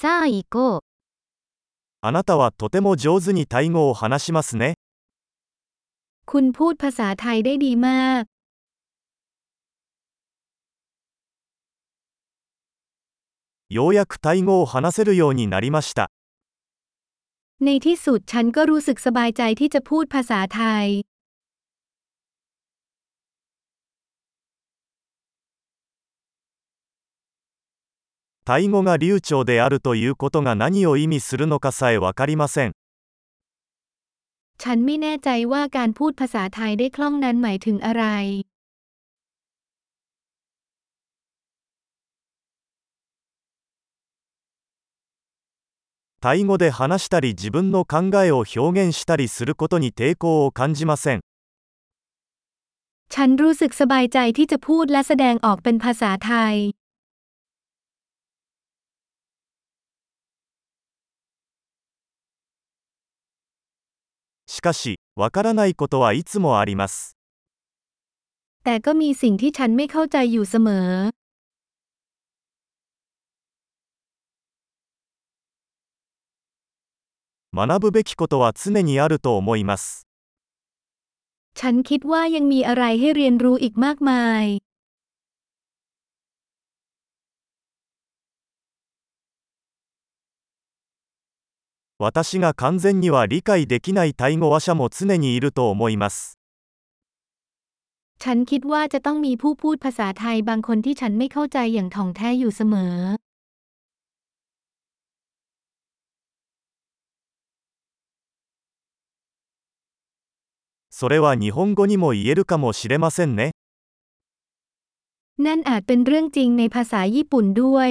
さあ行こう。あなたはとても上手にタイ語を話しますね。 คุณพูดภาษาไทยได้ดีมาก ようやくタイ語を話せるようになりました。 ในที่สุดฉันก็รู้สึกสบายใจที่จะพูดภาษาไทย タイ語が流暢であるということが何を意味するのかさえわかりません。 ฉันไม่แน่ใจว่าการพูดภาษาไทยได้คล่องนั้นหมายถึงอะไร タイ語で話したり自分の考えを表現したりすることに抵抗を感じません。 ฉันรู้สึกสบายใจที่จะพูดและแสดงออกเป็นภาษาไทย しかし、わからないことはいつもあります。 แต่ก็มีสิ่งที่ฉันไม่เข้าใจอยู่เสมอ 学ぶべきことは常にあると思います。 ฉันคิดว่ายังมีอะไรให้เรียนรู้อีกมากมาย 私が完全には理解できないタイ語話者も常にいると思います。 ฉันคิดว่าจะต้องมีผู้พูดภาษาไทยบางคนที่ฉันไม่เข้าใจอย่างถ่องแท้อยู่เสมอ それは日本語にも言えるかもしれませんね。 นั่นอาจเป็นเรื่องจริงในภาษาญี่ปุ่นด้วย